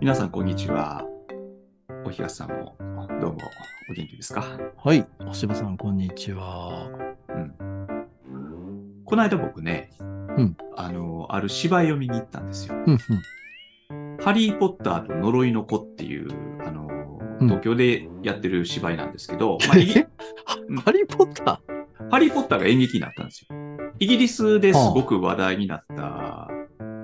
皆さん、こんにちは。お東さんも、どうも、お元気ですか？はい。おしばさん、こんにちは。この間僕ね、んあの、ある芝居を見に行ったんですよ。うんハリー・ポッターと呪いの子っていう、あの、うん東京でやってる芝居なんですけど、うん。ハリー・ポッタハリー・ポッターが演劇になったんですよ。イギリスですごく話題になった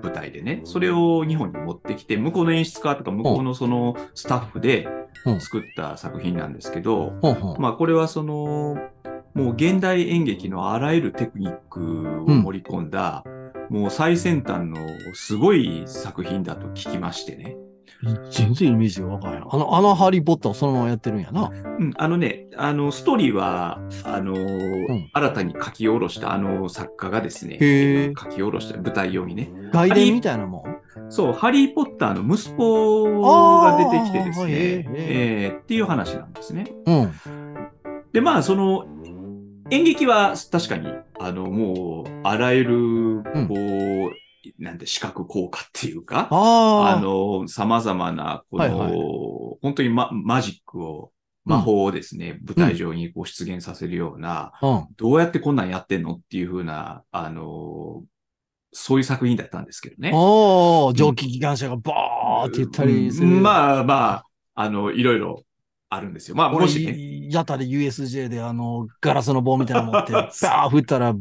舞台でね、それを日本に持ってきて、向こうの演出家とか向こうのそのスタッフでうん作った作品なんですけど。まあこれはその、もう現代演劇のあらゆるテクニックを盛り込んだ、もう最先端のすごい作品だと聞きましてね。全然イメージがわからん。あの、あのハリー・ポッターをそのままやってるんやな。うん、あのね、あの、ストーリーは、あの、ん新たに書き下ろしたあの作家がですね、書き下ろした舞台用にね、外伝みたいなもん？そう、ハリー・ポッターの息子が出てきてですね、えーっていう話なんですね。うん。で、まあ、その、演劇は確かに、あの、もう、あらゆる、こう、なんて、視覚効果っていうか、あ。の、様々な、この、はいはい本当にママジックを、魔法をですね、舞台上にこう出現させるような、うん。どうやってこんなんやってんのっていう風な、あの、そういう作品だったんですけどね。おー、蒸気機関車がバーって言ったりする。うんまあまあ、あの、いろいろあるんですよ。まあ、も俺、しね。やったで USJ であの、ガラスの棒みたいなの持って、バー振ったら、バ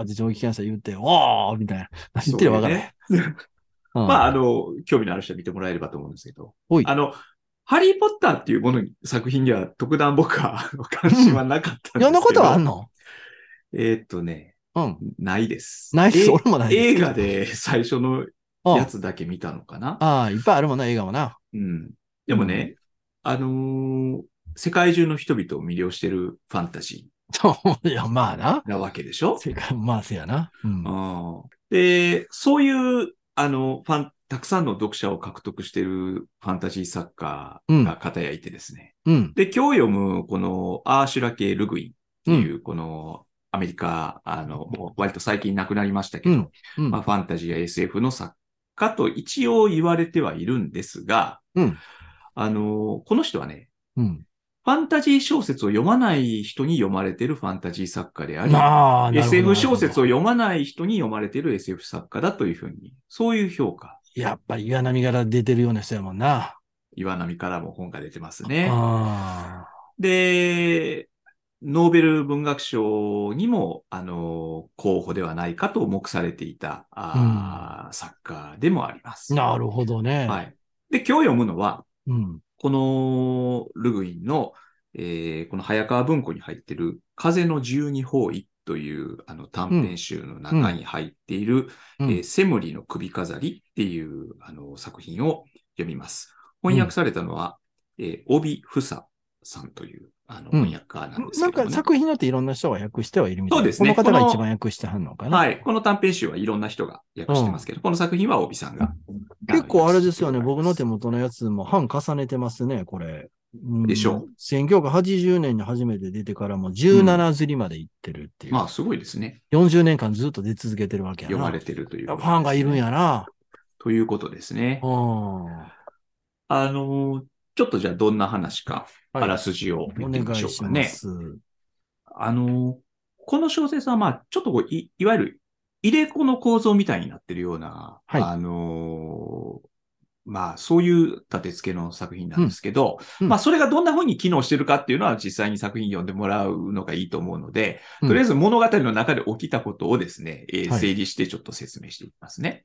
ーって蒸気機関車言って、おーみたいな。何言ってるかわかまあ、あの、興味のある人は見てもらえればと思うんですけど。あの、ハリー・ポッターっていうものに、作品には特段僕は関心はなかったんですけど。いろんなことはあんの？えーっとね、うん。ないです。ないですえ俺もないです映画で最初のうんやつだけ見たのかな。ああ、いっぱいあるもんな、映画もな。うん。でもね、あのー世界中の人々を魅了してるファンタジそう、いや、まあな。ーなわけでしょ？世界、まあ、せやな。うん。うんで、そういう、あの、ファン、たくさんの読者を獲得しているファンタジー作家が方やいてですね。うん。で、今日読む、このアーシュラ系ルグインっていう、このアメリカ、あの、もう割と最近亡くなりましたけど、うんうんまあ、ファンタジーや SF の作家と一応言われてはいるんですが、うんあの、この人はね、うん。ファンタジー小説を読まない人に読まれているファンタジー作家であり、まあ、SF 小説を読まない人に読まれている SF 作家だというふうに、そういう評価。やっぱり岩波から出てるような人やもんな。岩波からも本が出てますね。あで、ノーベル文学賞にも、あの、候補ではないかと目されていた、あー作家でもあります。あ。なるほどね。はい。で、今日読むのは、うん。このルグインの、えーこの早川文庫に入っている風の十二方位というあの短編集の中に入っている、うんえーセムリの首飾りっていうあの作品を読みます。翻訳されたのは、えー帯ふささんというあのうん翻訳家なんですなんけども、ねか作品によっていろんな人が訳してはいるみたいな。そうですねこの方が一番訳してはんのかな。はい。この短編集はいろんな人が訳してますけど、この作品は帯さんが。結構あれですよね。僕の手元のやつも版重ねてますね、これ。うんでしょう。1980年に初めて出てからも17釣りまで行ってるっていう。まあ、すごいですね。40年間ずっと出続けてるわけやな。読まれてるというね、ぱファンがいるんやな。ということですね。うん。あのーちょっとじゃあどんな話か、はいあらすじをお見てみましょうかね。す。あのーこの小説はまあ、ちょっとこうい、いわゆる入れ子の構造みたいになってるような、はいあのーまあ、そういう立て付けの作品なんですけど、うんうんまあ、それがどんな風に機能してるかっていうのは実際に作品読んでもらうのがいいと思うので、うんとりあえず物語の中で起きたことをですね、えーはい整理してちょっと説明していきますね。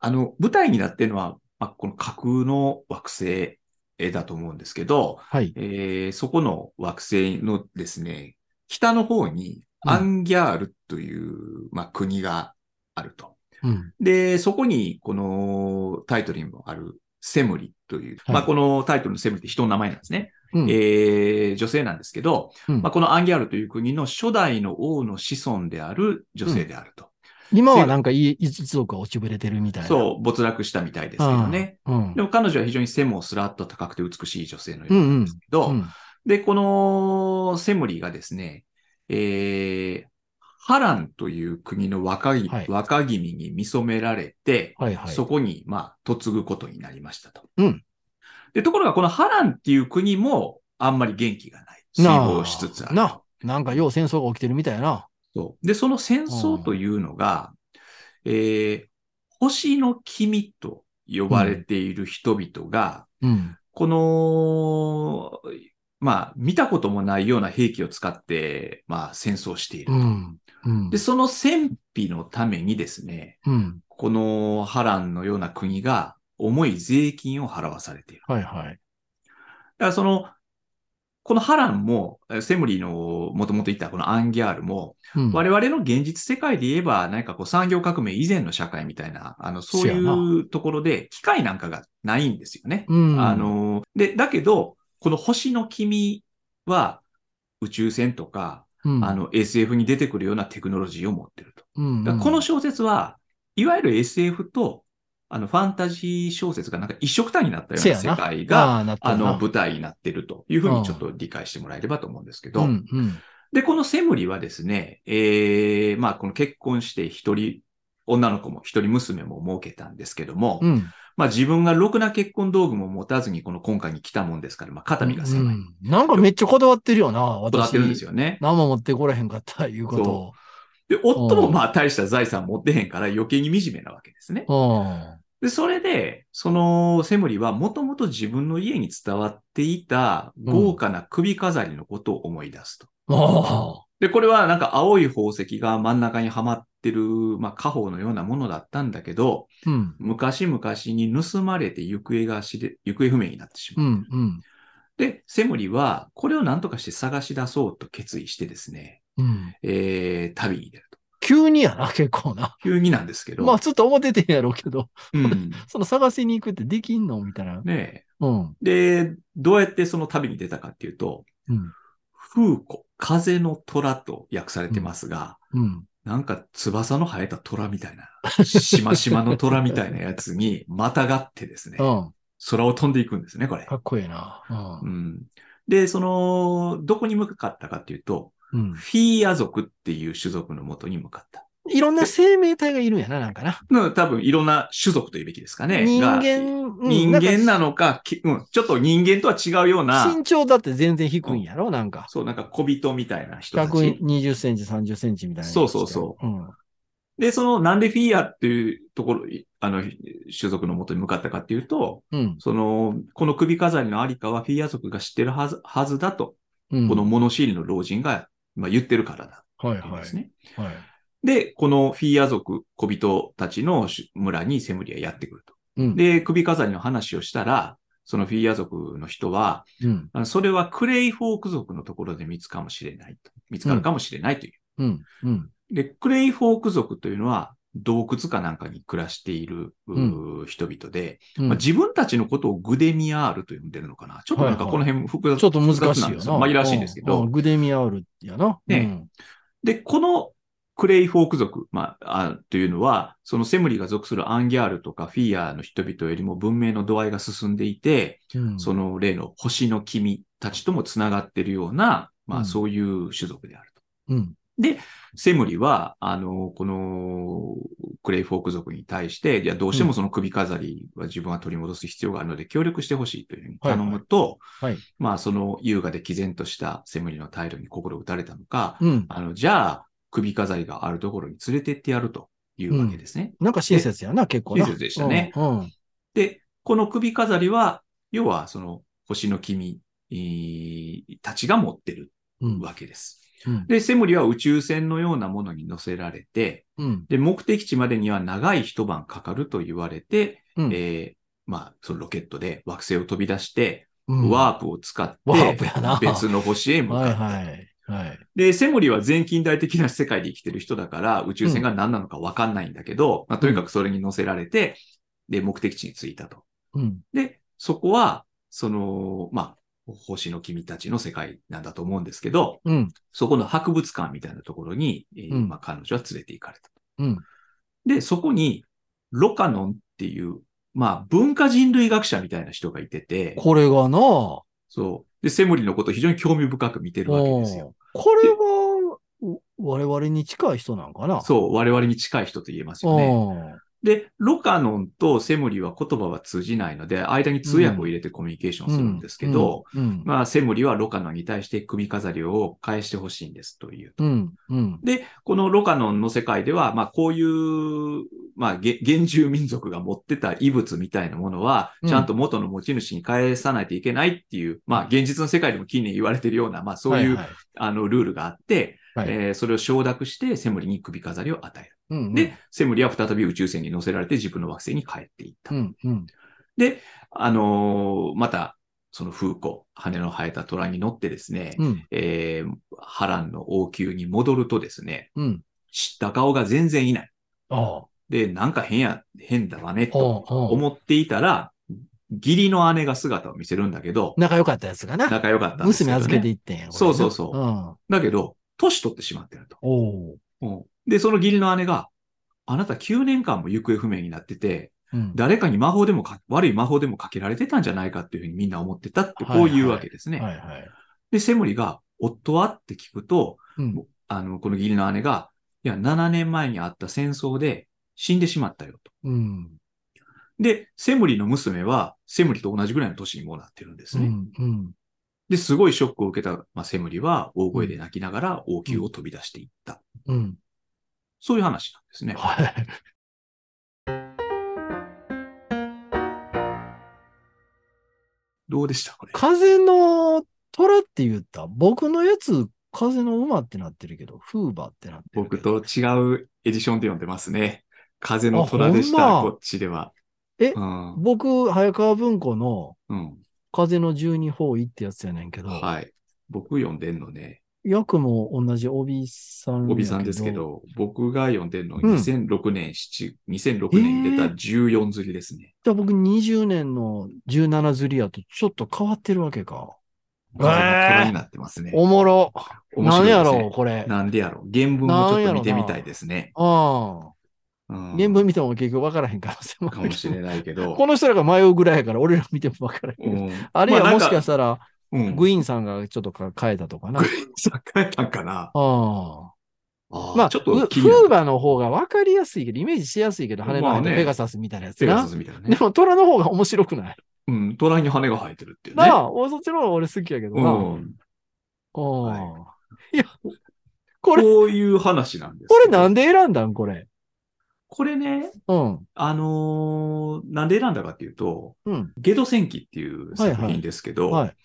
あの、舞台になってるのは、まあ、この架空の惑星えーだと思うんですけど、はい。えーそこの惑星のですね、北の方にうんアンギャールという、まあ、国があると。うん。で、そこにこのタイトルにもあるセムリという、はいまあ、このタイトルのセムリって人の名前なんですね。うんえー女性なんですけど、うんまあ、このアンギャールという国の初代の王の子孫である女性であると。今はなんかい一族が落ちぶれてるみたいな。そう、没落したみたいですけどね。うん。でも彼女は非常に背もスラッと高くて美しい女性のようなんですけど、うん。で、このセムリがですね、えー、ハランという国の若い、はい若君に見初められて、はいはい。そこに、まあ、嫁ぐことになりましたと。うんで、ところが、このハランっていう国も、あんまり元気がない。衰亡しつつある。な、なんかよう戦争が起きてるみたいやな。そうで、その戦争というのが、えー星の君と呼ばれている人々が、うん。この、まあ、見たこともないような兵器を使って、まあ、戦争していると。うん。うんで、。その戦費のためにですね、うん。この波乱のような国が重い税金を払わされている。はいはい。だからその、この波乱も、えセムリのもともと言ったこのアンギャールも、うん。我々の現実世界で言えば、何かこう産業革命以前の社会みたいな、あの、そういうところで機械なんかがないんですよね。うん。あ、の、で、だけど、この星の君は宇宙船とか、うん、あ、の SF に出てくるようなテクノロジーを持ってると。うん、だからこの小説は、いわゆる SF と、あの、ファンタジー小説がなんか一色単になったような世界が、あの、舞台になってるというふうにちょっと理解してもらえればと思うんですけど、うん、うん。で、このセムリはですね、ええまあ、この結婚して一人、女の子も一人娘も設けたんですけども、うん。まあ自分がろくな結婚道具も持たずにこの今回に来たもんですから、まあ肩身が狭い。うんなんかめっちゃこだわってるよな、私。こだわってるんですよね。何も持ってこらへんかった、いうことを。で、夫もまあ大した財産持ってへんから余計に惨めなわけですね。うん。で、それで、そのセムリはもともと自分の家に伝わっていた豪華な首飾りのことを思い出すと。あで、これはなんか青い宝石が真ん中にはまってる、まあ家宝のようなものだったんだけど、あ。うん。昔々に盗まれて行方が知れ、行方不明になってしまう。うん、うん。で、セムリはこれを何とかして探し出そうと決意してですね、うん。えー、旅に出ると。急にやな、結構な。急になんですけど、まあ、ちょっと思っててんやろうけど、うん。その探しに行くってできんの？みたいな。ねうん。えで、どうやってその旅に出たかっていうと、うん。風子、風の虎と訳されてますが、うん。なんか翼の生えた虎みたいな、しましまの虎みたいなやつに またがってですね、うん。空を飛んでいくんですね、これ。かっこいいな。うん。で、その、どこに向かったかっていうと、うん。うん。フィーア族っていう種族のもとに向かった。いろんな生命体がいるんやな、なんかな。の多分いろんな種族というべきですかね。人が間、うん人間なののか、きうん、ちょっと人間とは違うような、身長だって全然低いんやろなんか。そう、なんか小人みたいな人たち。120センチ、30センチみたいな。。そうそうそううん。で、その、なんでフィーアっていうところ、あの、種族のもとに向かったかっていうと、うん。その、この首飾りのありかはフィーア族が知ってるはず、はずだと、うん。この物知りの老人が、まあ、言ってるからだはいはい。ね。はい。で、このフィーア族、小人たちの村にセムリはやってくると。うん。で、首飾りの話をしたら、そのフィーア族の人は、うん。あのそれはクレイフォーク族のところで見つかもしれないと。見つかるかもしれないという。うん。うん。で、クレイフォーク族というのは、洞窟かなんかに暮らしている、うう人々で、うんまあ、自分たちのことをグデミアールと呼んでるのかな？ちょっとなんかはいはいこの辺複雑ちょっと難しいよな。まあいいらしいんですけど。グデミアールやな。ねで、このクレイフォーク族、まあ、あというのは、そのセムリが属するアンギャールとかフィーアの人々よりも文明の度合いが進んでいて、うん。うんその例の星の君たちともつながっているような、まうんあそういう種族であると。うん。セムリは、あの、このクレイフォーク族に対して、いや、どうしてもその首飾りは自分は取り戻す必要があるので協力してほしいというふうに頼むと、はいはいまあその優雅で毅然としたセムリの態度に心打たれたのか、うん。あの、じゃあ、首飾りがあるところに連れてってやるというわけですね。なんか親切やな、結構な。親切でしたねうん。うん。で、この首飾りは、要はその星の君えーたちが持ってるうん。わけです。うん。で、セムリは宇宙船のようなものに乗せられて、うん。で、目的地までには長い一晩かかると言われて、うんえーまあ、そのロケットで惑星を飛び出して、うんワープを使ってワープやな、別の星へ向かはいった。はい。はい。で、セムリは全近代的な世界で生きてる人だから、宇宙船が何なのかわかんないんだけど、まあ、とにかくそれに乗せられて、で、目的地に着いたと。うん。で、そこは、その、まあ、星の君たちの世界なんだと思うんですけど、うん。そこの博物館みたいなところに、えーうんまあ、彼女は連れて行かれた。うん。で、そこに、ロカノンっていう、まあ、文化人類学者みたいな人がいてて、これがな、そう。で、セムリのことを非常に興味深く見てるわけですよ。うんこれは、我々に近い人なんかな。そう、我々に近い人と言えますよね。で、ロカノンとセムリは言葉は通じないので、間に通訳を入れてコミュニケーションするんですけど、うんうんまあ、セムリはロカノンに対して首飾りを返してほしいんですというと。うんうん。で、このロカノンの世界では、まあ、こういう、まあ、げ原住民族が持ってた遺物みたいなものは、うん。ちゃんと元の持ち主に返さないといけないっていう、まあ、現実の世界でも近年言われてるような、まあ、そういう、はいはいあの、ルールがあって、はいえーそれを承諾して、セムリに首飾りを与える。うんうんで、セムリは再び宇宙船に乗せられて自分の惑星に帰っていった。うんうんで、あのーまた、その風子、羽の生えた虎に乗ってですね、うんえー波乱の王宮に戻るとですね、うん。知った顔が全然いない。で、なんか変や、変だわね、と思っていたら、義理の姉が姿を見せるんだけど、仲良かったやつがな。仲良かったね。娘預けていってんや。そうそうそううん。だけど、年取ってしまってると。おううんで、その義理の姉が、あなた9年間も行方不明になってて、うん。誰かに魔法でもか、悪い魔法でもかけられてたんじゃないかっていうふうにみんな思ってたって、こういうわけですね。はいはい。で、セムリが、夫はって聞くと、うん。あの、この義理の姉が、いや、7年前にあった戦争で死んでしまったよと。うん。で、セムリの娘は、セムリと同じぐらいの年にもうなってるんですね。うん。うん。で、すごいショックを受けた、まあ、セムリは大声で泣きながら王宮を飛び出していった。うん。そういう話なんですね。はい。どうでした？これ。風の虎って言った？僕のやつ、風の馬ってなってるけど、フーバーってなってるけ僕ど。と違うエディションで読んでますね。風の虎でした、まこっちでは。えうん。僕、早川文庫のうん。風の十二方位ってやつやねんけど、はい。僕読んでんのね。役も同じ帯さんや帯さんですけ。ど、僕が読んでんのうん2006年、7 2006年に出た14釣りですね。じゃあ僕20年の17釣りやとちょっと変わってるわけか。えー風の虎になってますね。おもろ。面白いですねなんやろう、これ。なんでやろう。原文をちょっと見てみたいですね。ああ。うん原文見ても結局分からへん可能性もあるかもしれないけど。この人らが迷うぐらいやから、俺ら見ても分からへん。うんあるいはもしかししたら、たうん。グイーンさんがちょっとか変えたとかな。あ変えたんかな。あ。あーまあ、ちょっフとフーバの方が分かりやすいけど、イメージしやすいけど、羽の生えペガサスみたいなやつなペガサ。スみたいなね。でも、虎の方が面白くない？うん。虎に羽が生えてるっていうね。なあ、おそっちの方が俺好きやけどな。うん。うんはいや、これ、こういう話なんですこ。れなんで選んだん？これ。これね、うん。あのーなんで選んだかっていうと、うん。ゲド戦記っていう作品ですけど、はい。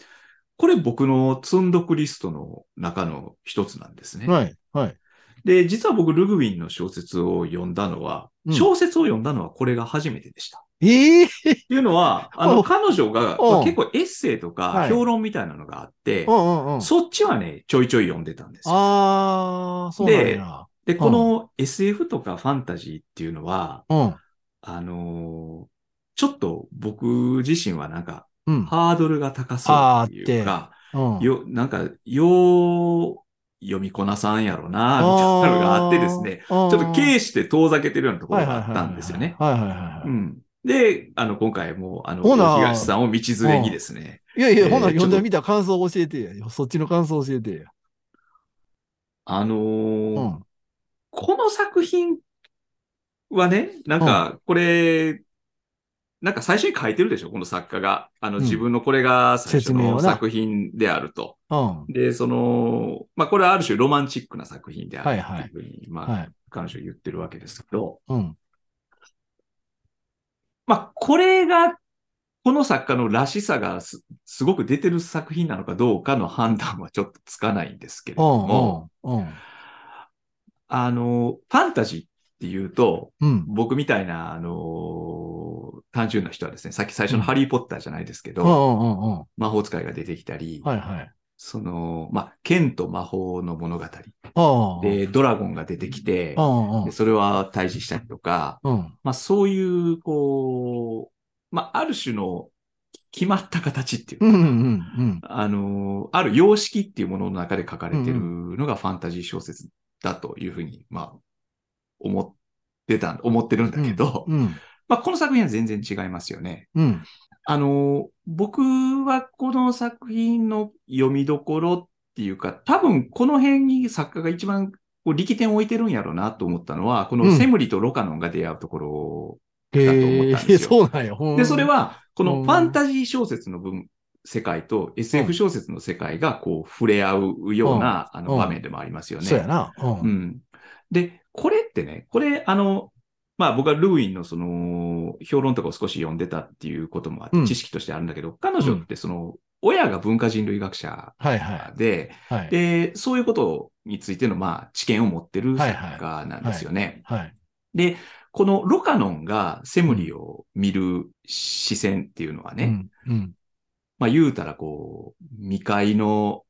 これ僕の積んどくリストの中の一つなんですね。はい。はい。で、実は僕、ルグウィンの小説を読んだのは、うん小説を読んだのはこれが初めてでした。ええっていうのは、あの、お彼女が、おまあ結構エッセイとはいか評論みたいなのがあって、うんうんうん。そっちはね、ちょいちょい読んでたんですよ。ああ、そうなんや。で、この SF とかファンタジーっていうのは、うん。あのーちょっと僕自身はなんか、うん。ハードルが高そうっていうか、うん。よ、なんか、よう読みこなさんやろな、みたいなのがあってですね、ちょっと軽視で遠ざけてるようなところがあったんですよね。はいはいはいはい。うん。で、あの、今回も、あの、東さんを道連れにですね、いやいや、えーほな、読んでみた感想教えてや。そっちの感想教えてや。あのーうん。この作品はね、なんか、これ、なんか最初に書いてるでしょこの作家が。あの、うん自分のこれが最初説明をなの作品であると。うん。で、その、まあ、これはある種ロマンチックな作品であるはいっていうふうに、まあ、はい。彼女は言ってるわけですけど、うん。まあ、これが、この作家のらしさがすすごく出てる作品なのかどうかの判断はちょっとつかないんですけれうどん。も、うん。うん。あの、ファンタジーっていうと、うん。僕みたいな、あの、単純な人はですね、さっき最初のハリーポッターじゃないですけど、うん。魔法使いが出てきたり、はいはい。その、まあ、剣と魔法の物語。で、ドラゴンが出てきてそれは退治したりとか、うん。まあ、そういう、こう、まあ、ある種の決まった形っていうか、うんうんうん。あの、ある様式っていうものの中で書かれてるのがファンタジー小説だというふうに、まあ、思ってた、思ってるんだけど、うん。まあ、この作品は全然違いますよね。うん。あの、僕はこの作品の読みどころっていうか、多分この辺に作家が一番こう力点を置いてるんやろうなと思ったのは、こうんのセムリとロカノンが出会うところへだと思ったんですよそうなんよ。で、それ、は、こうんのファンタジー小説の分、世界と SF 小説の世界がこう触れ合うような、あのうん場面でもありますよね。そうやな。う。うんん。で、これってね、これ、あの、まあ僕はルーインのその評論とかを少し読んでたっていうこともあって、うん知識としてあるんだけど、彼女ってその、親が文化人類学者はいはで、い。はい。で、そういうことについての、まあ、知見を持ってる作家なんですよね。はい。で、このロカノンがセムリを見る視線っていうのはね、うん。うん。まあ言うたらこう、未開の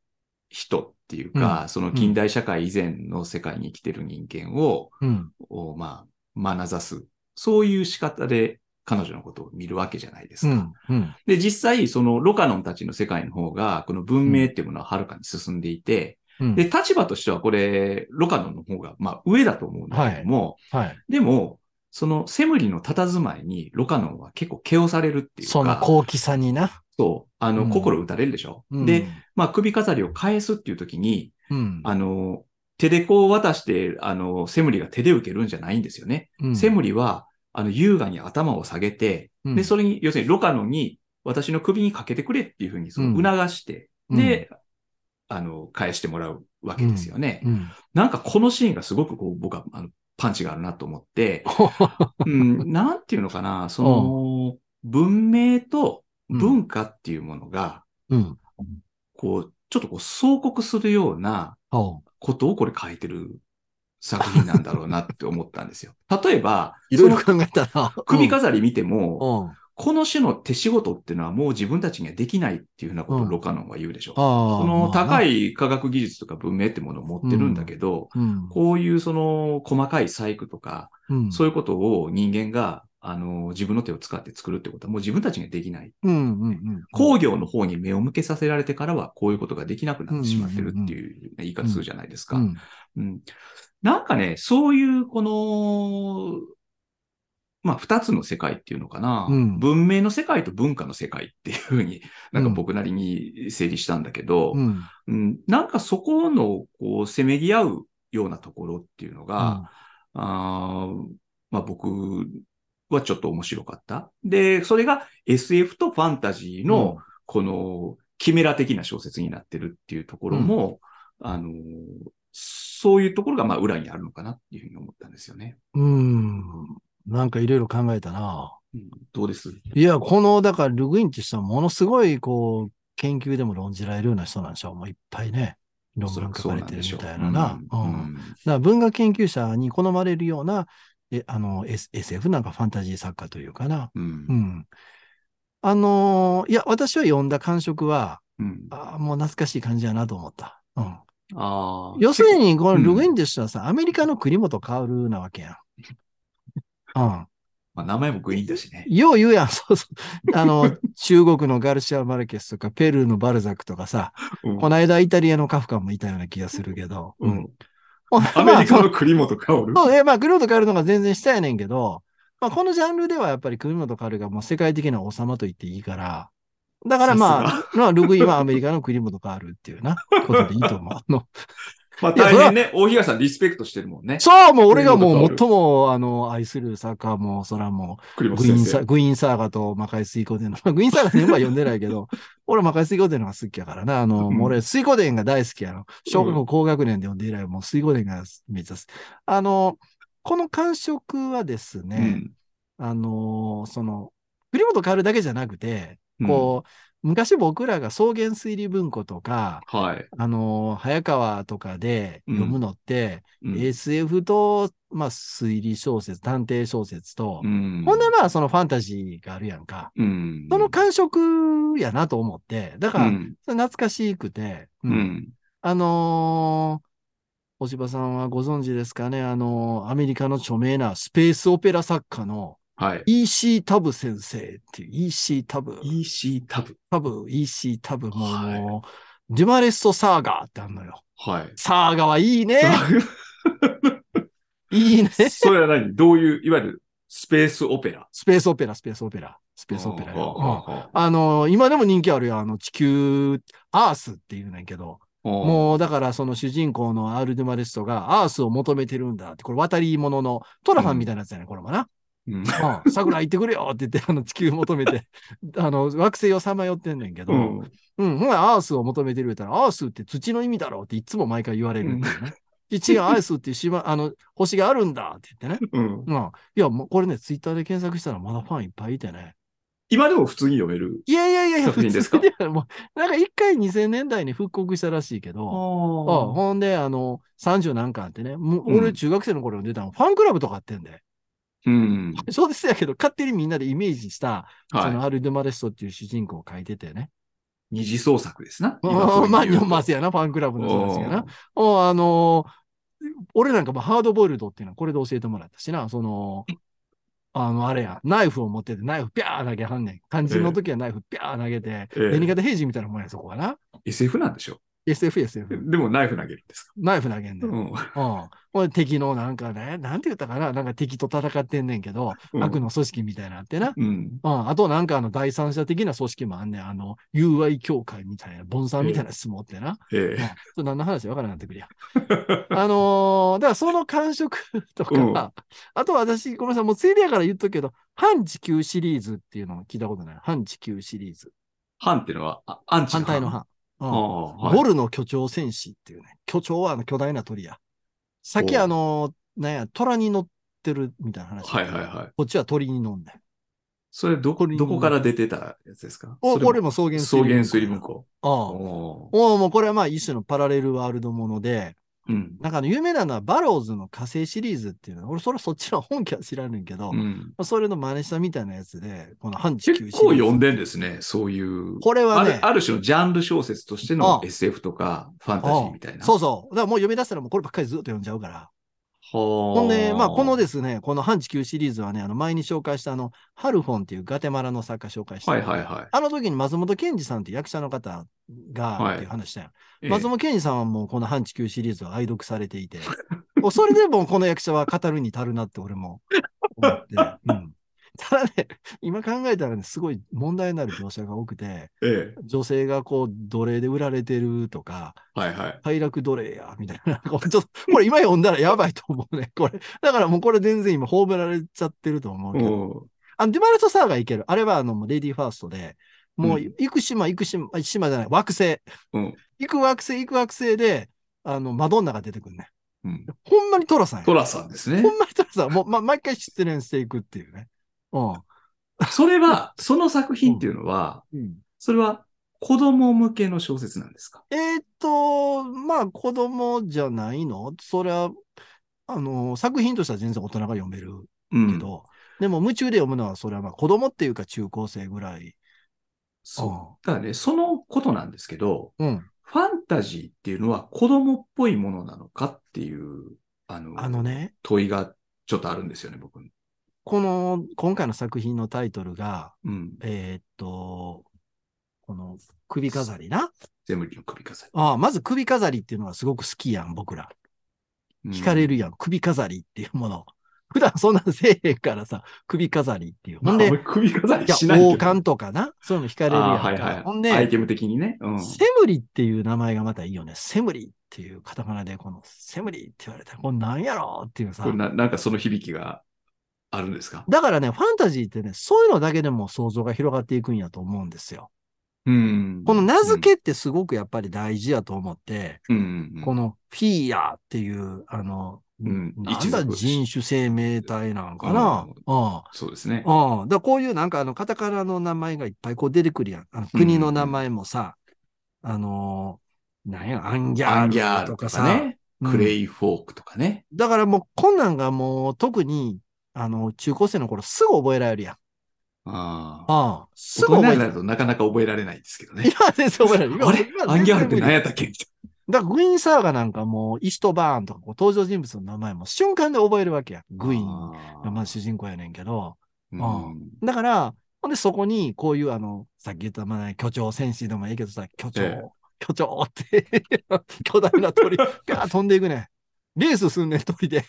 人っていうか、その近代社会以前の世界に生きてる人間を、うん。をまあ、眼差す。そういう仕方で彼女のことを見るわけじゃないですか。うん。うん。で、実際、そのロカノンたちの世界の方が、この文明っていうものははるかに進んでいて、うん。で、立場としてはこれ、ロカノンの方が、まあ上だと思うんだけども、はい。でも、そのセムリの佇まいにロカノンは結構毛をされるっていうか、その高貴さにな。そう、あの、うん心打たれるでしょ、うんで、、まあ首飾りを返すっていう時に、うん。あの、手でこう渡して、あの、セムリが手で受けるんじゃないんですよね。うんセムリは、あの、優雅に頭を下げて、うんで、それに、要するにロカノンに私の首にかけてくれっていうふうにそのうん促して、で、あの、返してもらうわけですよね。うん。なんかこのシーンがすごくこう、僕はあのパンチがあるなと思って、うん、なんていうのかな、その、文明と文化っていうものが、うん。こう、ちょっとこう、相国するようなことをこれ書いてる作品なんだろうなって思ったんですよ。例えば、いろいろ考えたな。首飾り見ても、うん。この種の手仕事っていうのはもう自分たちにはできないっていうふうなことをうんロカノンは言うでしょ。ああ。その高い。い科学技術とか文明ってものを持ってるんだけど、うん。こういうその細かい細工とか、うん。そういうことを人間が、あの、自分の手を使って作るってことはもう自分たちにはできない。工業の方に目を向けさせられてからは、こういうことができなくなってしまってるっていう言い方するじゃないですか。なんかね、そういう、この、まあ、二つの世界っていうのかな、うん文明の世界と文化の世界っていうふうに、なんか僕なりに整理したんだけど、うん。うんなんかそこの、こう、せめぎ合うようなところっていうのが、あーまあ僕はちょっと面白かった。で、それが SF とファンタジーの、この、キメラ的な小説になってるっていうところも、あの、そういうところがまあ裏にあるのかなっていうふうに思ったんですよね。うん。なんかいろいろ考えたな。うん、どうです？いや、この、だから、ルグインって人はものすごい、こう、研究でも論じられるような人なんでしょ？う。もういっぱいね、論文書かれてるみたいなな。ううんん。だから文学研究者に好まれるような、えあの、S、SF なんかファンタジー作家というかな。うんう。ん。あのーいや、私は読んだ感触は、うん。あーもう懐かしい感じやなと思った。うん。ああ。要するに、このうんルグインって人はさ、アメリカの栗本薫なわけやん。うん。まあ、名前もグイーンだしね。よう言うやん、そうそう。あの、中国のガルシア・マルケスとか、ペルーのバルザクとかさ、うんこの間イタリアのカフカもいたような気がするけど。うんほんアメリカまあの栗本薫。そうね、まあ、栗本薫の方が全然下やねんけど、まあ、このジャンルではやっぱり栗本薫がもう世界的な王様と言っていいから、だからまさあ、まあ、ルグイはアメリカの栗本薫っていうな、ことでいいと思う。まあ大変ね、大東さんリスペクトしてるもんね。そう、もう俺がもう最も、あの、愛するサッカーも、そらも栗う。グイーンサグイーンサーガと魔界水光伝の、まあ、グイーンサーガ全部は読んでないけど、俺魔界水光伝の方が好きやからな。あの、うん俺、水光伝が大好きやの。小学校高学年で読んで以来、もう水光伝がめっちゃ好き。あの、この感触はですうね、ん。あの、その、栗本薫だけじゃなくて、うんこう、昔僕らが草原推理文庫とか、はい。あの、早川とかで読むのって、うん SF と、まあ、推理小説、探偵小説と、うんほんでまあ、そのファンタジーがあるやんか。うん。その感触やなと思って、だから、懐かしくて。あのー、おしばさんはご存知ですかね、あのーアメリカの著名なスペースオペラ作家のはい。E.C. タブ先生っていう、E.C. タブ、EC タブ。タブ、E.C. タブも、はいデュマレストサーガーってあるのよ。はい。サーガはいいね。いいね。それは何？どういう、いわゆるスペースオペラ？スペースオペラ、スペースオペラ、スペースオペラよ。あの、今でも人気あるよ。あの、地球、アースって言うねんけど、もう、だからその主人公のアール・ドゥマレストがアースを求めてるんだって、これ渡り物のトラファンみたいなやつやね、これもな。うん。うん、桜行ってくれよって言って、あの地球求めて、あの惑星をさまよってんねんけど、うん。うん、ほら、アースを求めてる言ったら、アースって土の意味だろうっていつも毎回言われるんだよね。違う、アースっていう島、あの、星があるんだって言ってね。うん。うん。いや、もうこれね、ツイッターで検索したらまだファンいっぱいいてね。今でも普通に読める。いやいやいやいや、作品ですか？普通にはもう、なんか一回2000年代に復刻したらしいけど、ああほんで、あの、30何巻あってね、俺中学生の頃に出たの、ファンクラブとかあってんで。うん。そうですやけど、勝手にみんなでイメージした、そのはアル・ドゥマレストっていう主人公を書いててね。い。二次創作ですな。あーまあ、今風に言うとまあ、せやな、ファンクラブの人ですやな。おあのー俺なんかもハードボイルドっていうのはこれで教えてもらったしな、その、あの、あれや、ナイフを持ってて、ナイフピャー投げはんねん。肝心の時はナイフピャー投げて、ええ銭形平次みたいなもんや、そこはな。SF なんでしょ SF、SF。でもナイフ投げるんですか？ナイフ投げんねん。うん。うん。これ敵のなんかね、なんて言ったかな、なんか敵と戦ってんねんけど、うん悪の組織みたいなってな。うん。うん、あとなんかあの第三者的な組織もあんねん。あの、友愛協会みたいな、ボンさんみたいな質問ってな。えうん、それ何の話？わからなくなってくるやん。あのーだからその感触とか、うんあと私、ごめんなさい、もうついでやから言っとくけど、反地球シリーズっていうのを聞いたことない？反地球シリーズ。反っていうのは、あアンチ反対の反。うんああ、はい。ゴルの巨鳥戦士っていうね。巨鳥はあの巨大な鳥や。さっきあの、なんや、虎に乗ってるみたいな話。はいはいはい。こっちは鳥に乗んねん。それどこ、どこから出てたやつですか？お、これも草原草原推理文文庫。ああ。おーおもうこれはまあ一種のパラレルワールドもので、うん。なんかあの有名なのはバローズの火星シリーズっていうのは、俺それはそっちの本気は知らんねんけど、うん。それの真似したみたいなやつで、この反地球。結構読んでんですね。そういう。これはねある、ある種のジャンル小説としてあのあ SF とかファンタジーみたいな。そうそう。だからもう読み出したらもうこればっかりずっと読んじゃうから。ほほんで、まあこのですね、この反地球シリーズはね、あの前に紹介したあの、ハルフォンっていうガテマラの作家紹介した。はいはいはい。あの時に松本健二さんって役者の方が、はいっていう話したよ。ええ松本健二さんはもうこの反地球シリーズを愛読されていて、それでもうこの役者は語るに足るなって俺も思って、うん。ただね、今考えたらね、すごい問題になる描写が多くて、ええ。女性がこう奴隷で売られてるとか、はいはい。快楽奴隷や、みたいな。これちょっと、これ今読んだらやばいと思うね。これ。だからもうこれ全然今葬られちゃってると思うけど。おあの、デュマルトサーがいける。あれはあの、レディーファーストで、もううん行く島、行く島、あ島じゃない、惑星。うん。行く惑星、行く惑星で、あの、マドンナが出てくるね。うん。ほんまにトラさんや。トラさんですね。ほんまにトラさん。もう、ま、毎回失恋していくっていうね。うそれは、その作品っていうのは、ん。うん、それは子供向けの小説なんですか？えーっと、まあ、子供じゃないの？それは、あの、作品としては全然大人が読めるうんけど、でも夢中で読むのは、それはまあ子供っていうか中高生ぐらい。そう。だからね、そのことなんですけど、うん。ファンタジーっていうのは子供っぽいものなのかっていう、あの、あのね、問いがちょっとあるんですよね、僕に。この、今回の作品のタイトルが、うん。えーっと、この首飾りな？ゼムリの首飾り。ああ、まず首飾りっていうのがすごく好きやん、僕ら。惹かれるやん、首飾りっていうもの。普段そんなんせえへんからさ、首飾りっていう。うん。ほんで、まあ首飾りしない。王冠とかな、そういうの惹かれるやんはいはい。ほんで、アイテム的にね。うん。セムリっていう名前がまたいいよね。セムリっていうカタカナで、このセムリって言われたら、これなんやろっていうさこれ。ななんかその響きがあるんですか？だからね、ファンタジーってね、そういうのだけでも想像が広がっていくんやと思うんですよ。うん。この名付けってすごくやっぱり大事やと思って、うん、うんうんこのフィーアっていう、あの、うんなんだ人種生命体なんかな？うん。そうですね。うん。だこういうなんかあの、カタカナの名前がいっぱいこう出てくるやん。あの国の名前もさ、あのーなんや、アンギャアンギールとかさ。かね。うんクレイフォークとかね。だからもう、こんなんがもう特に、あの、中高生の頃すぐ覚えられるやん。ああ。すぐ覚えられる。となかなか覚えられないですけどね。今は全然覚えられあれ？今アンギャールって何やったっけ？みたいだからグイーンサーガなんかもう、イシトバーンとか登場人物の名前も瞬間で覚えるわけや。なグイーンあがまあ主人公やねんけど。うんだから、ほんでそこにこういうあの、さっき言ったまあ、巨鳥戦士でもいいけどさ、巨鳥、ええ巨鳥って、巨大な鳥、ガーッ飛んでいくね。レースすんねん、鳥で。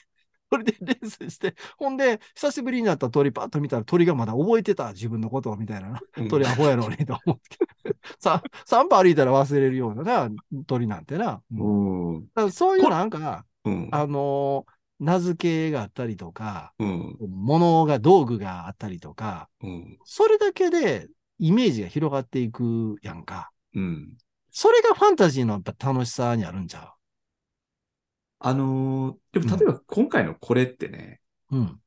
鳥でレースして、ほんで、久しぶりになった鳥パッと見たら鳥がまだ覚えてた、自分のことをみたいな鳥アホやろうねと思って。さ、3歩歩いたら忘れるようなな、鳥なんてな。うんそういうなんか、うん。あのー名付けがあったりとか、うん。物が、道具があったりとか、うん。それだけでイメージが広がっていくやんか。うん。それがファンタジーのやっぱ楽しさにあるんちゃあのーでも例えば今回のこれってね、ううん。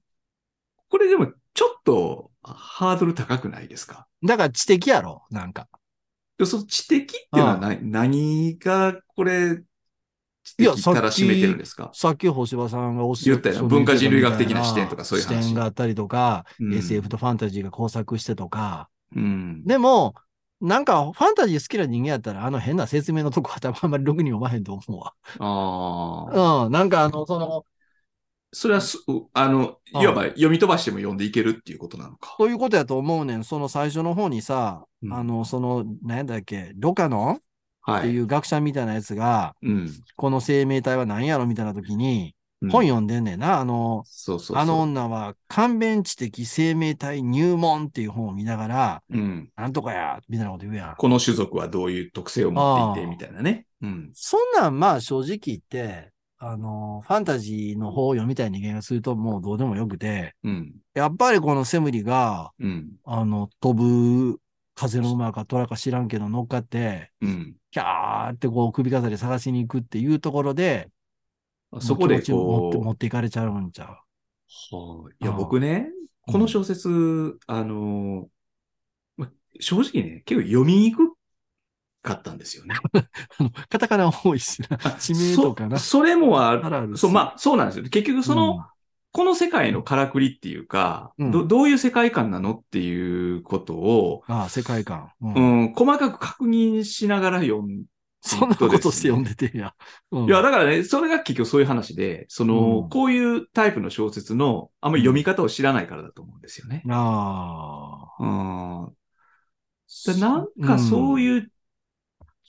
これでもちょっとハードル高くないですか？だから知的やろ、なんか。でその知的っていうのは何何がこれ、知的たらしめてるんですか？さっき星葉さんがおっしゃ言ったよ文化人類学的な視点とかそういう話視点があったりとか、うん SF とファンタジーが交錯してとか。うん。でも、なんかファンタジー好きな人間やったら、あの変な説明のとこは多分あんまりろくに読まへんと思うわ。ああ。うん、なんかあの、その、それはす、あの、うんいわば読み飛ばしても読んでいけるっていうことなのか。そういうことやと思うねん。その最初の方にさ、うんあの、その、何だっけ、ロカノ？ンはい。っていう学者みたいなやつが、うん。この生命体は何やろみたいな時に、うん本読んでんねんな。あの、そうそうそう。あの女は簡便知的生命体入門っていう本を見ながら、うん。なんとかや、みたいなこと言うやん。この種族はどういう特性を持っていて、みたいなね。うん。そんなんまあ正直言って、あの、ファンタジーの方を読みたい人間がするともうどうでもよくて、うん。やっぱりこのセムリが、うん。あの、飛ぶ風の馬か虎か知らんけど乗っかって、うん。キャーってこう首飾り探しに行くっていうところで、そこでもう気持ってこ持っていかれちゃうんちゃう。う、はあいや、僕ね、この小説、あの、ま正直ね、結構読みにくかったんですよね。カタカナ多いしな。地名とかな。そそれもああるそう、まあ、そうなんですよ。結局その、うんこの世界のからくりっていうか、うんど、どういう世界観なのっていうことを、ああ、世界観。うんうん、細かく確認しながら読んそんなことして読んでてんや。うんいや、だからね、それが結局そういう話で、その、うんこういうタイプの小説の、あんまり読み方を知らないからだと思うんですよね。ああ。うん。でなんかそういう、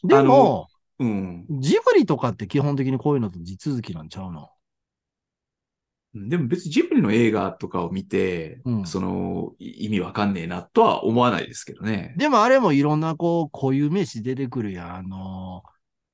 でも、うん。ジブリとかって基本的にこういうのと地続きなんちゃうの？でも別にジブリの映画とかを見て、うんその、い意味わかんねえなとは思わないですけどね。でもあれもいろんなこう、固有名詞出てくるやん。あの、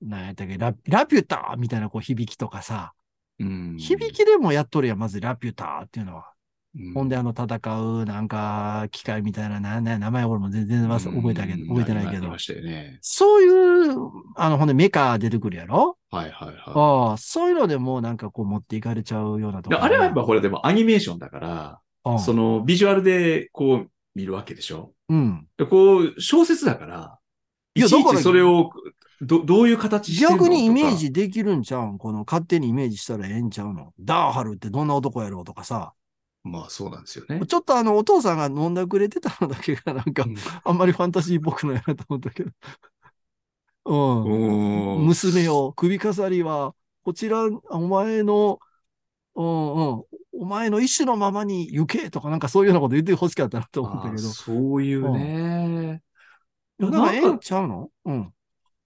なんやったっけ、ララピュタみたいなこう響きとかさ。うん。響きでもやっとるやん、まずラピュタっていうのは。うん、ほんであの戦うなんか機械みたいな、なんなん名前俺も全然覚えたけど、うん覚えてないけど。ね。そういう、あの、ほんでメカ出てくるやろ？はいはいはい。ああ、そういうのでもうなんかこう持っていかれちゃうようなとこであれはやっぱこれでもアニメーションだから、うん。そのビジュアルでこう見るわけでしょ？うん。でこう、小説だから、いちいちそれを、ど、どういう形して逆にイメージできるんちゃうん？この勝手にイメージしたらええんちゃうの？ダーハルってどんな男やろうとかさ。まあそうなんですよね。ちょっとあの、お父さんが飲んだくれてたのだけがなんかう、んあんまりファンタジーっぽくないなと思ったけど。うん。娘を、首飾りは、こちら、お前の、うんうん、お前の意思のままに行けとか、なんかそういうようなこと言ってほしかったなと思ったけど。そういうね。なんかええんちゃうの？うん。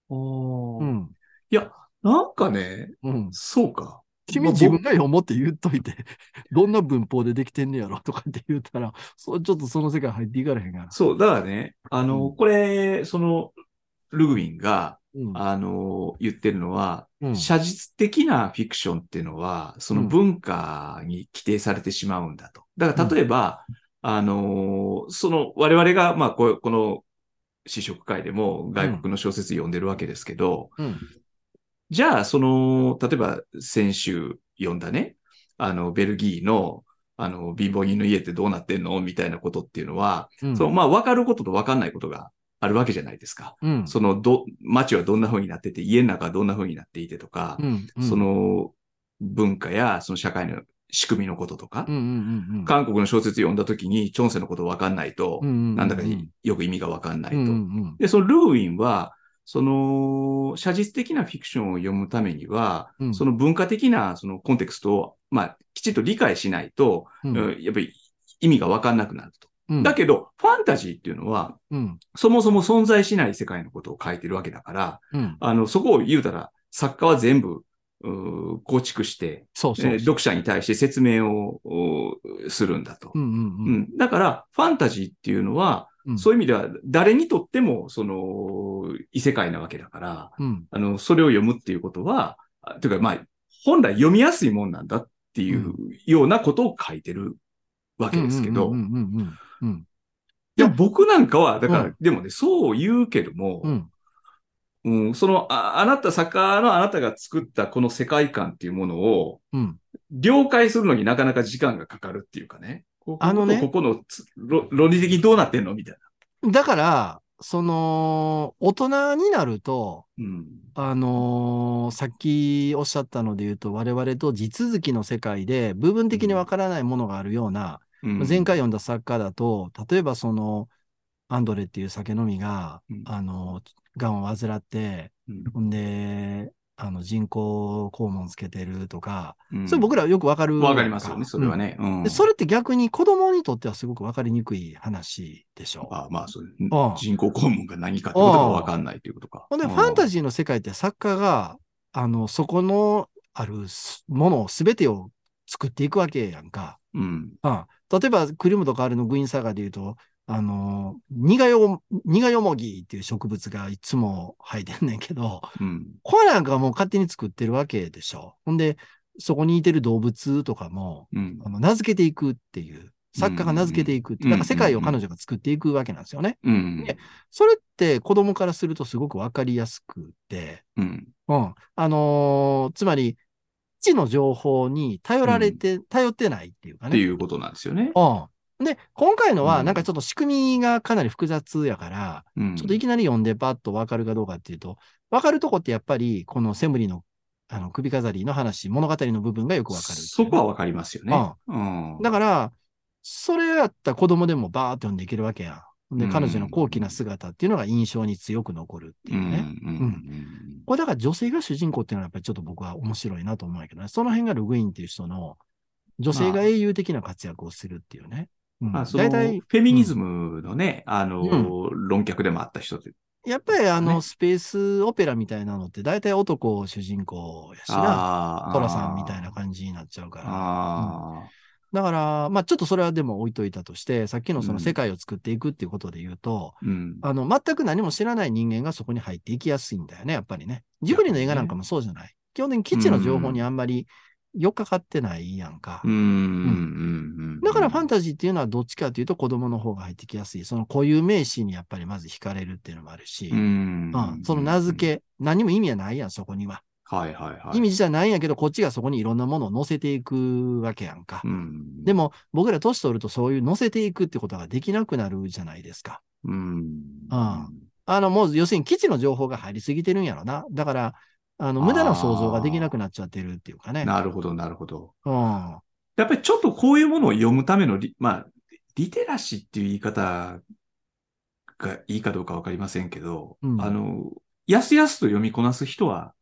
うん。いや、なんかね、うん。そうか。君まあ自分が読もうって言っといて、どんな文法でできてんねやろとかって言ったら、そうちょっとその世界入っていかれへんから。そう、だからね、あの、うんこれ、その、ルグウィンが、うんあの、言ってるのは、うん写実的なフィクションっていうのは、そのうん文化に規定されてしまうんだと。だから例えば、あの、その我々が、まあこう、この試食会でも外国の小説読んでるわけですけど、うん。じゃあ、その、例えば先週読んだね、あの、ベルギーの、あの、貧乏人の家ってどうなってんの？みたいなことっていうのは、うん。その、まあ、わかることとわかんないことがあるわけじゃないですか。うん。その、ど、街はどんな風になってて、家の中はどんな風になっていてとか、うん。うんそ、の、文化や、その社会の仕組みのこととか、うんうんうんうん。韓国の小説読んだ時に、チョンセのことわかんないと、うんうんうんうんなんだかよく意味がわかんないと。うんうんで、そのルーウィンは、その、写実的なフィクションを読むためには、うんその文化的なそのコンテクストを、まあ、きちっと理解しないと、うんうんやっぱり意味がわかんなくなると。うん。だけど、ファンタジーっていうのは、うん。そもそも存在しない世界のことを書いてるわけだから、うん。あの、そこを言うたら、作家は全部、う構築して、そうそうそう。えー読者に対して説明をおするんだと。うんうんううん。んだから、ファンタジーっていうのは、うんそういう意味では、誰にとっても、その、異世界なわけだから、うん。あの、それを読むっていうことは、あというか、まあ、本来読みやすいもんなんだっていうようなことを書いてるわけですけどうん、うんうんうんうん。でも僕なんかは、だから、うんでもね、そう言うけども、うん。うん、そのあ、あなた、作家のあなたが作ったこの世界観っていうものを、うん。了解するのになかなか時間がかかるっていうかね。あのね。ここの論理的にどうなってんの？みたいだから、その、大人になると、な。うん。あのーさっきおっしゃったので言うと、我々と地続きの世界で部分的にわからないものがあるような、うん。前回読んだ作家だと、例えばその、アンドレっていう酒飲みが、うん。あの、癌を患って、うん。ほんで、あの、人工肛門つけてるとか、うんそれ僕らよくわかる。わかりますよね、それはね。うんうんで、それって逆に子供にとってはすごくわかりにくい話でしょ。あまあ、そうん人工肛門が何かってことがわかんないということか。ほんで、ファンタジジーの世界って作家が、あの、そこのあるすものすべてを作っていくわけやんか。ー。うん。うん。例えば、クリムとかあるのグイーンサガで言うと、あの、苦よ、苦よもぎっていう植物がいつも生えてんねんけど、うん。これなんかもう勝手に作ってるわけでしょ？ほんで、そこにいてる動物とかも、うん。あの名付けていくっていう、作家が名付けていくっていう、うんだから世界を彼女が作っていくわけなんですよね。うん。ねそれって子供からするとすごくわかりやすくて、うん。うん。あのーつまり、基地の情報に頼られて、頼ってないっていうかね。っていうことなんですよね。うん。で、今回のは、うんなんかちょっと仕組みがかなり複雑やから、うんちょっといきなり読んでパッとわかるかどうかっていうと、わかるとこってやっぱり、このセムリのあの首飾りの話、物語の部分がよくわかるそこはわかりますよね。うん。だから、それやったら子供でもバーっと読んでいけるわけやん。で、うん彼女の高貴な姿っていうのが印象に強く残るってういうね。んうんうんこれだから女性が主人公っていうのはやっぱりちょっと僕は面白いなと思うんやけどね。その辺がルグインっていう人の女性が英雄的な活躍をするっていうね。うんまあ、そのフ、ェミニズムのね、あの、論客でもあった人で。やっぱりあの、ねスペースオペラみたいなのって大体男を主人公やしな。トラさんみたいな感じになっちゃうから。だから、まあちょっとそれはでも置いといたとして、さっきのそのうん世界を作っていくっていうことで言うと、うん。あの、全く何も知らない人間がそこに入っていきやすいんだよね、やっぱりね。ジブリの映画なんかもそうじゃない。基本的に基地の情報にあんまり寄っかかってないやんか。だからファンタタジーっていうのはどっちかというと子供の方が入ってきやすい。その固有名詞にやっぱりまず惹かれるっていうのもあるし、うんうんその名付け、何も意味はないやん、そこには。はいはいはい。意味自体ないんやけど、こっちがそこにいろんなものを載せていくわけやんか。うん。でも、僕ら年取るとそういう載せていくってことができなくなるじゃないですか。うん。ああの、もう要するに基地の情報が入りすぎてるんやろな。だから、あの、無駄な想像ができなくなっちゃってるっていうかね。なるほど、なるほど。うん。やっぱりちょっとこういうものを読むためのリ、まあ、リテラシーっていう言い方がいいかどうかわかりませんけど、うんあの、やすやすと読みこなす人は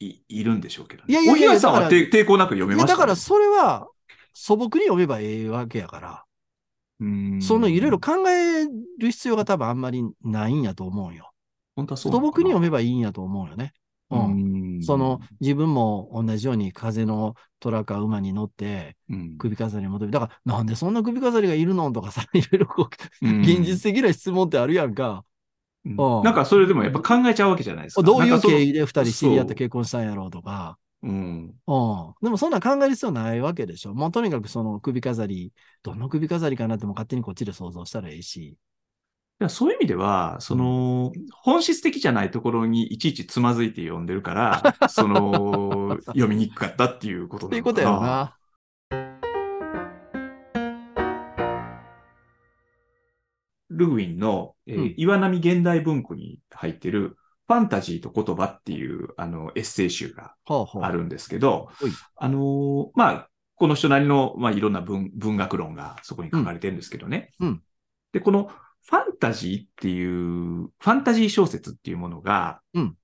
い、いるんでしょうけどね。いやいやいやおひやさんは抵抵抗なく読めました、だからそれは素朴に読めばええわけやから、うんそのいろいろ考える必要が多分あんまりないんやと思うよ。本当はそう素朴に読めばいいんやと思うよね。うん。うんその、自分も同じように風の虎か馬に乗ってうん首飾りに求めだからなんでそんな首飾りがいるの？とかさ、いろいろこう、うん現実的な質問ってあるやんか。うんうんなんかそれでもやっぱ考えちゃうわけじゃないですか。どういう経緯で二人知り合って結婚したんやろうとか。うん。うん。でもそんなん考える必要ないわけでしょ。もうとにかくその首飾り、どの首飾りかなっても勝手にこっちで想像したらええし。いやそういう意味では、その、本質的じゃないところにいちいちつまずいて読んでるから、その、読みにくかったっていうことっていうことなのかな。やろな。ルグウィンの、えーうん岩波現代文庫に入ってる、ファンタジーと言葉っていう、あの、エッセイ集が。あるんですけどほい、あのーまあ、この人なりの、まあ、いろんな文文学論がそこに書かれてるんですけどね。うんうんで、このファンタジーっていう、ファンタジー小説っていうものが、うん。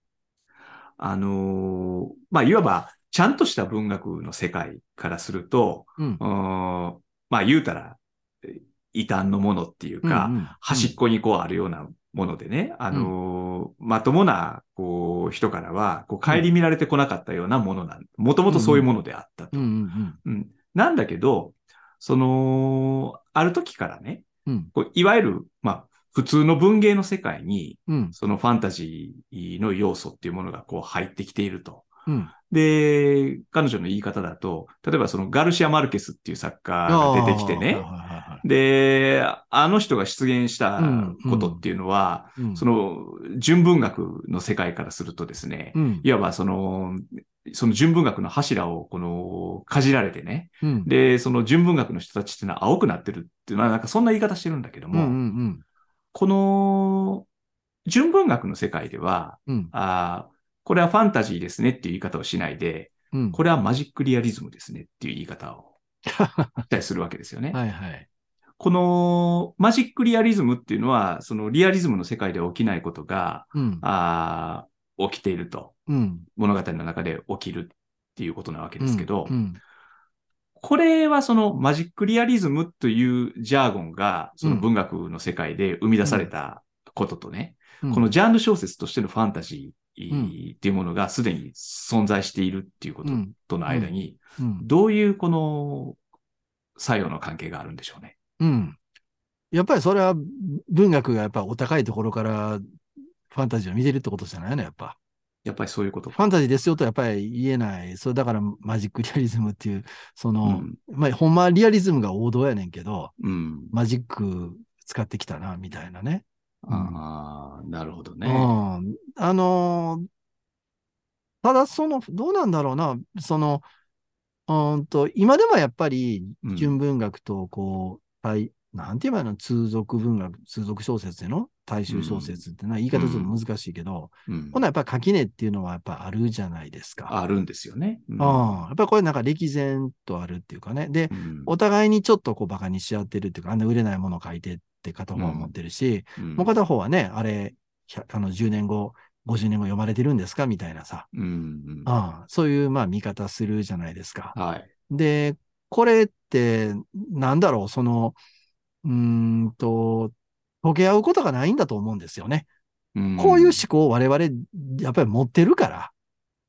あのーまあ、いわば、ちゃんとした文学の世界からすると、うん。まあ、言うたら、え異端のものっていうか、うんうん。端っこにこうあるようなものでね、あのーまともな、こう、人からは、こう、顧みられてこなかったようなものなん、もともとそういうものであったと。うんうんうんなんだけど、その、ある時からね、うんこういわゆる、まあ、普通の文芸の世界に、うん。そのファンタジーの要素っていうものがこう入ってきていると。うん。で、彼女の言い方だと、例えばそのガルシア・マルケスっていう作家が出てきてね、で、あの人が出現したことっていうのは、うん。その純文学の世界からするとですね、うん。いわばその、その純文学の柱をこの、かじられてね、うん。で、その純文学の人たちっていうのは青くなってるっていうのは、なんかそんな言い方してるんだけども、うんうんこの、純文学の世界では、うん。あーこれはファンタジーですねっていう言い方をしないで、うん。これはマジックリアリズムですねっていう言い方を したりするわけですよね。はいはい。このマジックリアリズムっていうのは、そのリアリズムの世界で起きないことが、うん。あー起きていると。うん。物語の中で起きるっていうことなわけですけど、うん。これはそのマジックリアリズムというジャーゴンが、その文学の世界で生み出されたこととね、うん。このジャンル小説としてのファンタジーっていうものがすでに存在しているっていうことうん。との間に、うん。どういうこの作用の関係があるんでしょうね？うん。やっぱりそれは文学がやっぱお高いところからファンタジーを見てるってことじゃないの、やっぱ。やっぱりそういうことファンタジーですよとやっぱり言えない。それだからマジックリアリズムっていう、その、うんまあ、ほんまはリアリズムが王道やねんけど、うん。マジック使ってきたな、みたいなね。ああ、なるほどね。うん。あのーただその、どうなんだろうな、その、うーんと、今でもやっぱりうん純文学と、こう、対、なんて言えばいいの？通俗文学、通俗小説での大衆小説ってな、言い方ちょっと難しいけど、うんほなやっぱ垣根っていうのはやっぱあるじゃないですか。あるんですよね。うんうん。やっぱりこれなんか歴然とあるっていうかね。でう、んお互いにちょっとこうバカにし合ってるっていうか、あんな売れないものを書いてって片方は思ってるし、うんもう片方はね、あれ、あの10年後、50年後読まれてるんですか？みたいなさ、うんうんああそういうまあ見方するじゃないですか。はい。で、これって、なんだろう、その、うーんと、溶け合うことがないんだと思うんですよね。こういう思考を我々、やっぱり持ってるから、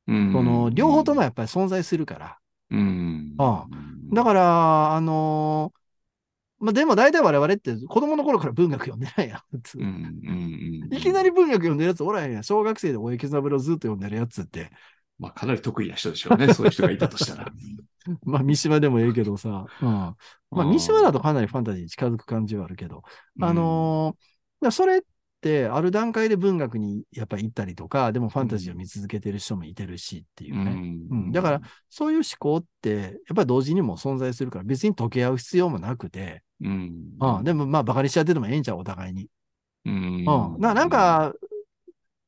うんその、両方ともやっぱり存在するから。うんあだから、あのーまあ、でも大体我々って子供の頃から文学読んでないやん。普通うんうんうんいきなり文学読んでるやつおらへんやん。小学生で大江健三郎ずっと読んでるやつって。まあ、かなり得意な人でしょうね。そういう人がいたとしたら。まあ、三島でもええけどさ。うん。まあ、三島だとかなりファンタジーに近づく感じはあるけど。あのーそれって、ある段階で文学にやっぱり行ったりとか、でもファンタジーを見続けてる人もいてるしっていううん、ね。うんだから、そういう思考って、やっぱり同時にも存在するから、別に溶け合う必要もなくて、うん。うん、でもまあ、バカにしちゃっててもええんちゃう、お互いに。うん、うん。ななん、か、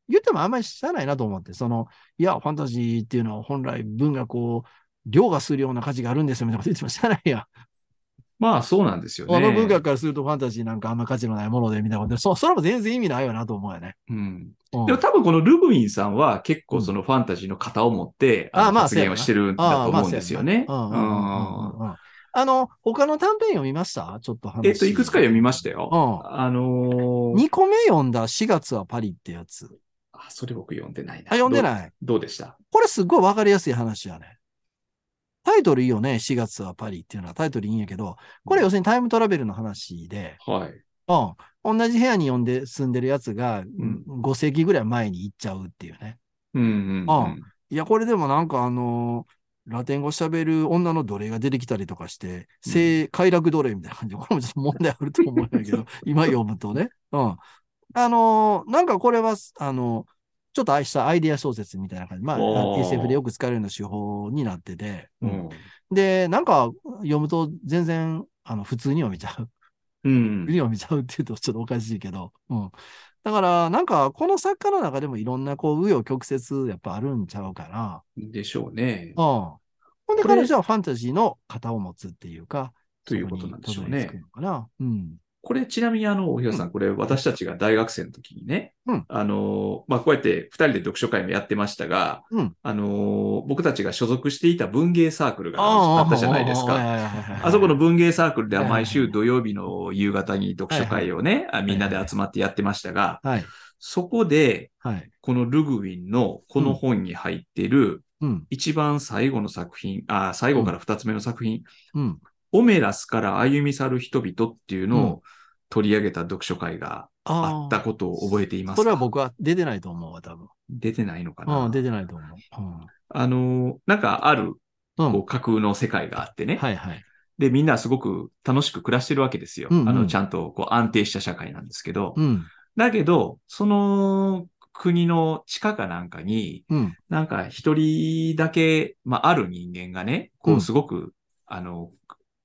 言ってもあんまりしゃあないなと思って、その、いや、ファンタジーっていうのは本来文学を凌駕するような価値があるんですよ、みたいなこと言ってもしゃあないやん。まあ、そうなんですよね。あの文学からするとファンタジーなんかあんま価値のないもので、みたいなことで、そそれも全然意味ないよなと思うよね。うん。うんでも多分このルブインさんは結構そのファンタジーの型を持って、あのまあ発言をしてるんだと思うんですよね。あの、他の短編読みました？ちょっと話。えっと、いくつか読みましたよ。うんあのー2個目読んだ4月はパリってやつ。あ、それ僕読んでないな。あ、読んでい？ない。どうでした？これすっごいわかりやすい話やね。タイトルいいよね。4月はパリっていうのはタイトルいいんやけど、これ要するにタイムトラベルの話で、はい。うん。同じ部屋に呼んで住んでるやつが、ん5世紀ぐらい前に行っちゃうっていうね。うんうん、あいや、これでもなんかあのーラテン語喋る女の奴隷が出てきたりとかして、性快楽奴隷みたいな感じで、これもちょっと問題あると思うんだけど、今読むとね。うん。あのーなんかこれは、あのちょっと愛したアイデア小説みたいな感じ。まあ、SF でよく使われるような手法になってて、ううんん。で、なんか読むと全然、あの、普通に読めちゃう。うん普通に読めちゃうっていうとちょっとおかしいけど、うん。だから、なんか、この作家の中でもいろんな、こう、紆余曲折、やっぱあるんちゃうかな。でしょうね。うん。ほんで、彼女はファンタジーの型を持つっていうか、ということなんでしょうね。うん。これちなみにあの、大平さん、これ私たちが大学生の時にね、うんあの、まあ、こうやって二人で読書会もやってましたが、うんあの、僕たちが所属していた文芸サークルがあったじゃないですか。かあそこの文芸サークルでは毎週土曜日の夕方に読書会をね、あみんなで集まってやってましたが、はい。そこで、はい。このルグウィンのこの本に入っているうん。一番最後の作品、あ最後から二つ目の作品、うん。オメラスから歩み去る人々っていうのうんを取り上げた読書会があったことを覚えていますか？それは僕は出てないと思うわ、多分。出てないのかな、うん、出てないと思う。あの、なんかあるうん。う。こうん架空の世界があってね。はいはい。で、みんなすごく楽しく暮らしてるわけですよ。うんうんあの、ちゃんとこう安定した社会なんですけど。うん。だけど、その国の地下かなんかに、うん。なんか一人だけ、まあ、ある人間がね、こううんすごく、あの、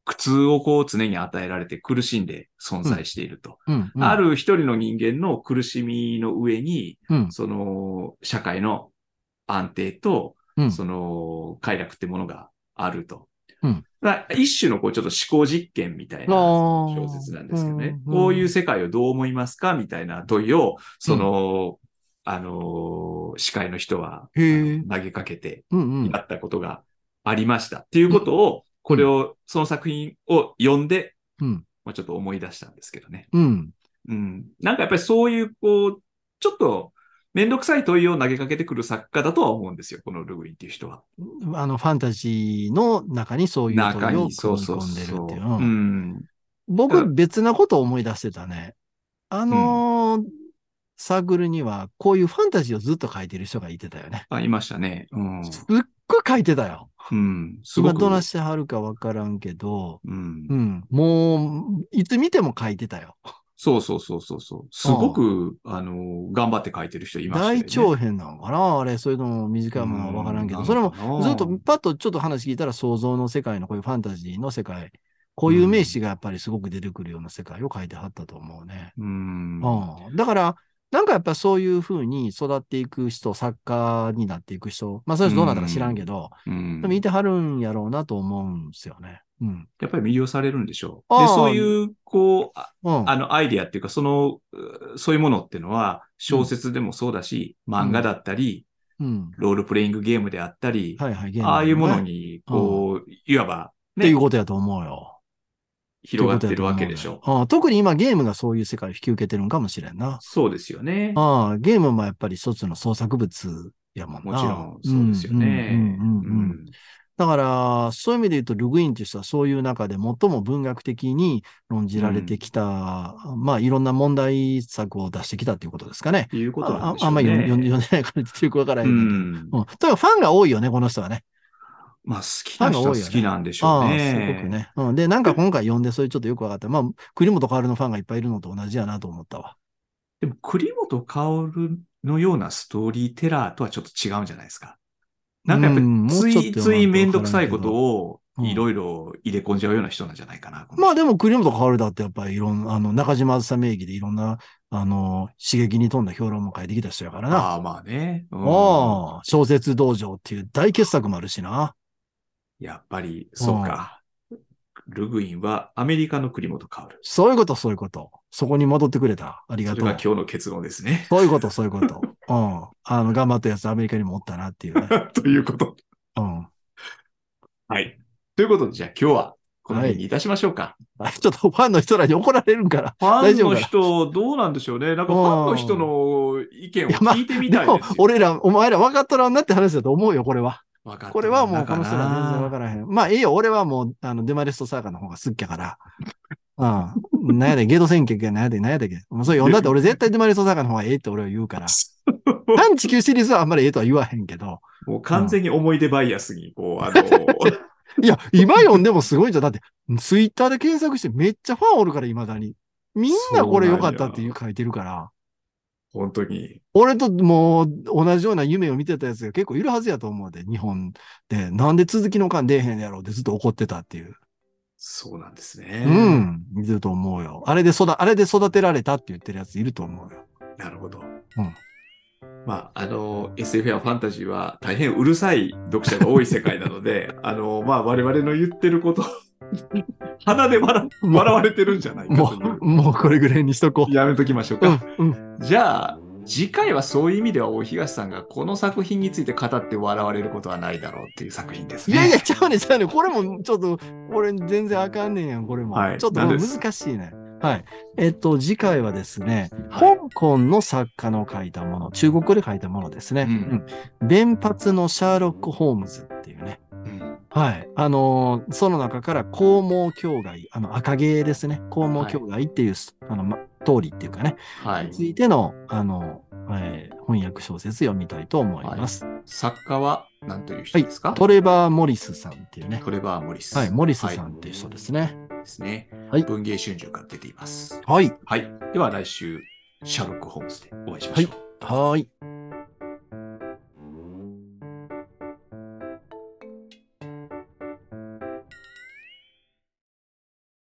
苦痛をこう常に与えられて苦しんで存在していると。うん。うんあ、る一人の人間の苦しみの上に、うん。その社会の安定と、うん。その快楽ってものがあると。一種のこうちょっと思考実験みたいな小説なんですけどね。うんこういう世界をどう思いますかみたいな問いを、その、あのー司会の人は投げかけて。やったことがありました。っていうことを、これを、その作品を読んで、うん。まあ、ちょっと思い出したんですけどね。うん。うん。なんかやっぱりそういう、こう、ちょっと、めんどくさい問いを投げかけてくる作家だとは思うんですよ。このルグインっていう人は。あの、ファンタジーの中にそういう中問いを組み込んでるそう。っていう。ううんん。僕、別なことを思い出してたね。あのーサークルには、こういうファンタジーをずっと書いてる人がいてたよね。あ、いましたね。うん。すっごい書いてたよ。うん。すご今く。どなしてはるかわからんけど、うんう。ん。もう、いつ見ても書いてたよ。そうそうそうそうそう。すごく、あの、頑張って書いてる人いましたよね。大長編なのかな？あれ、それとも短いものはわからんけど、それもずっとパッとちょっと話聞いたら想像の世界のこういうファンタジーの世界、こういう名詞がやっぱりすごく出てくるような世界を書いてはったと思うね。うん。うん。だから、なんかやっぱそういう風に育っていく人、作家になっていく人、まあそういう人どうなったか知らんけど、うんでもいてはるんやろうなと思うんですよね。うん。やっぱり魅了されるんでしょう。で、そういう、こう、あうん。あの、アイディアっていうか、その、うそういうものっていうのは、小説でもそうだし、漫画だったり、うん。ロールプレイングゲームであったり、はいはい。ゲームああいうものねに、こう、いわば、っていねうことやと思うよ。広がってるわけでしょう。うん特に今ゲームがそういう世界を引き受けてるんかもしれんな。そうですよね。ああゲームもやっぱり一つの創作物やもんな。もちろん、そうですよね。うんうんうんうんうんだから、そういう意味で言うと、ルグインという人はそういう中で最も文学的に論じられてきた、まあいろんな問題作を出してきたということですかねいうことなんあでしょうんね。あまり読ん読んでないからよくわからへんうねん。うん。とにかくファンが多いよね、この人はね。まあ、好きな人は好きなんでしょうああ、ね。すごくね。うん。で、なんか今回読んで、それちょっとよくわかった。まあ、栗本薫のファンがいっぱいいるのと同じやなと思ったわ。でも、栗本薫のようなストーリーテラーとはちょっと違うんじゃないですか。なんかやっぱうんり、ついついめんどくさいことをうんいろいろ入れ込んじゃうような人なんじゃないかな。この人まあでも栗本薫だってやっぱりいろんな、あの、中島あずさ名義でいろんな、あの、刺激に富んだ評論も書いてきた人やからな。ああ、まあね。うんああ、小説道場っていう大傑作もあるしな。やっぱり、そうか。ルグインはアメリカの栗本薫。そういうこと、そういうこと。そこに戻ってくれた。ありがとうそれが。今日の結論ですね。そういうこと、そういうこと。うん。あの、頑張ったやつアメリカにもおったなっていうね。ということ。うん。はい。ということで、じゃあ今日はこの辺にいたしましょうか。あちょっとファンの人らに怒られるんから。ファンの人、どうなんでしょうね。なんかファンの人の意見を聞いてみたいですよ。、俺ら、お前ら分かっとらんなって話だと思うよ、これは。これはもう、この人ら全然分からへん。まあ、ええよ、俺はもう、あの、デマレストサーカーの方が好きやから。うん。なんやで、ゲド戦局やなんやで、なんやでけ。もうそれ読んだって俺絶対デマレストサーカーの方がええって俺は言うから。反地球シリーズはあんまりええとは言わへんけど。もう完全に思い出バイアスに、こう、あの、いや、今読んでもすごいんじゃん。だって、ツイッターで検索してめっちゃファンおるから、未だに。みんなこれ良かったっていう書いてるから。本当に。俺ともう同じような夢を見てたやつが結構いるはずやと思うで、日本で。なんで続きの感出えへんやろうってずっと怒ってたっていう。そうなんですね。うん。見てると思うよ。あれで育、あれで育てられたって言ってるやついると思うよ。なるほど。うんまあ、あの、SF やファンタジーは大変うるさい読者が多い世界なので、あの、まあ、我々の言ってること鼻で笑笑われてるんじゃないかもうう、もうこれぐらいにしとこう。やめときましょううか。ん、うん。じゃあ、次回はそういう意味では大東さんがこの作品について語って笑われることはないだろうっていう作品ですね。いやいや、ちゃうね、ちゃうね。これもちょっと、これ全然あかんねんやん、これも。はいちょっと難しいね。はい。えっと、次回はですね、はい香港の作家の書いたもの、中国語で書いたものですね。うんうん。弁髪のシャーロック・ホームズっていうね。うんはい。あのーその中から、黄毛境外、あの、赤毛ですね。黄毛境外っていう、あの、ま、通りっていうかね、はいに。ついての、あの、えー翻訳小説読みたいと思います。作家は何という人ですか、トレバー・モリスさんっていうね。トレバー・モリス。はい、モリスさんっていう人ですね。ですね。はい文芸春秋から出ています。はい。はい。では来週、シャーロック・ホームズでお会いしましょう。はい。